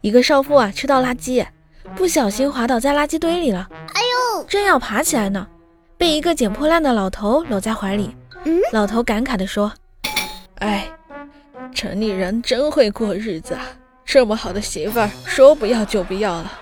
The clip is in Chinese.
一个少妇啊，去倒垃圾，不小心滑倒在垃圾堆里了，哎呦！正要爬起来呢，被一个捡破烂的老头搂在怀里。老头感慨地说：“哎，城里人真会过日子啊，这么好的媳妇儿，说不要就不要了。”